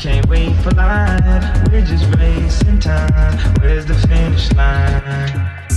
can't wait for life. We're just racing time. Where's the finish line?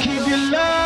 keep you love.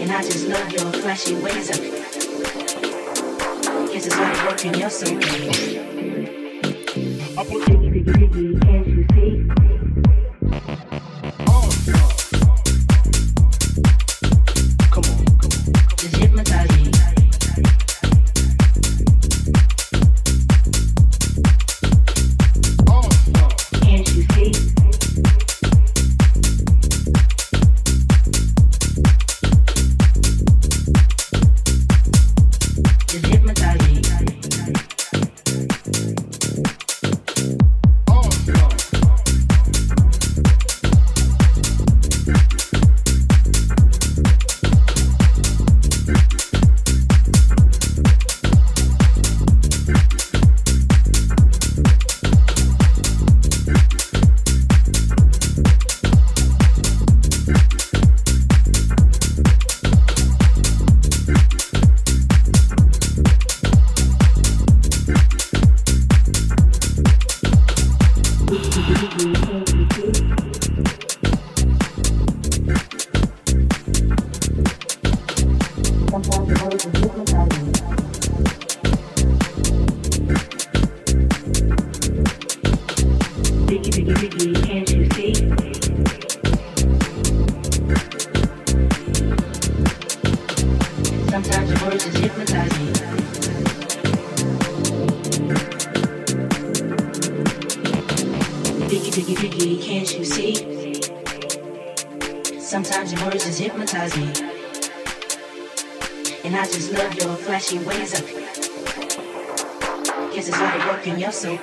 And I just love your flashy ways of Guess it's like working your soul I put the diggy diggy, can't you see? Oh, Sometimes your words just hypnotize me. And I just love your flashy ways of. Guess it's like working your soul.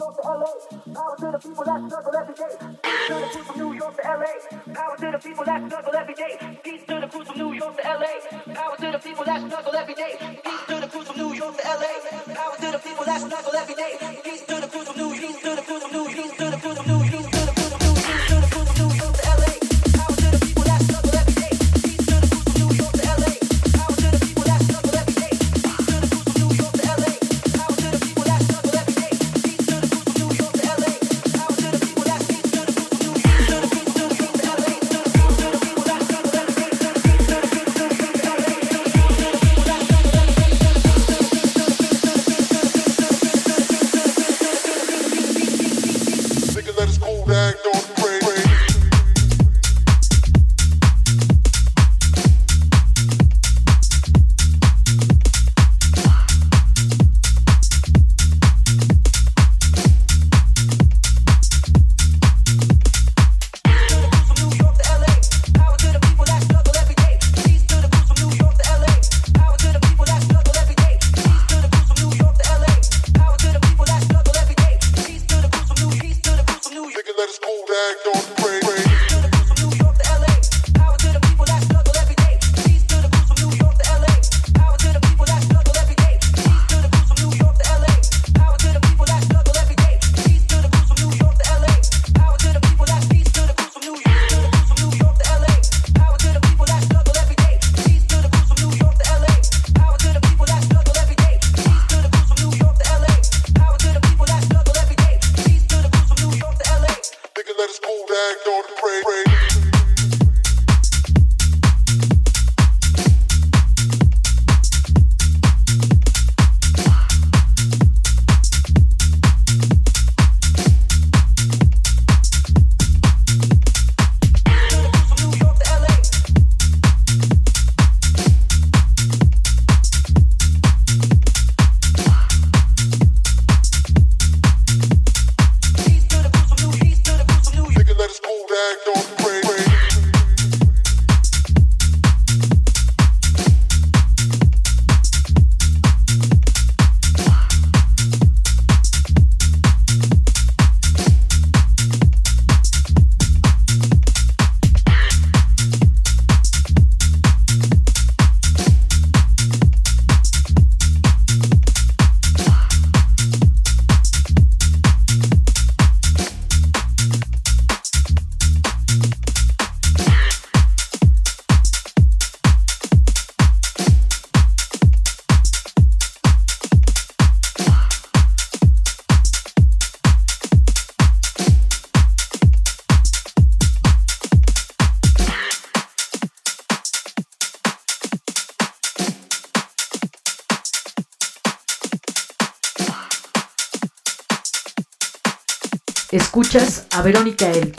York to LA. Power to the people that struggle every day. Peace to the crew from New York to LA. Power to the people that struggle every day. Peace to the crews from New York to LA. Power to the people that struggle every day. Peace to the crews from New York to LA. Power to the people that struggle every day. Peace to the crew Escuchas a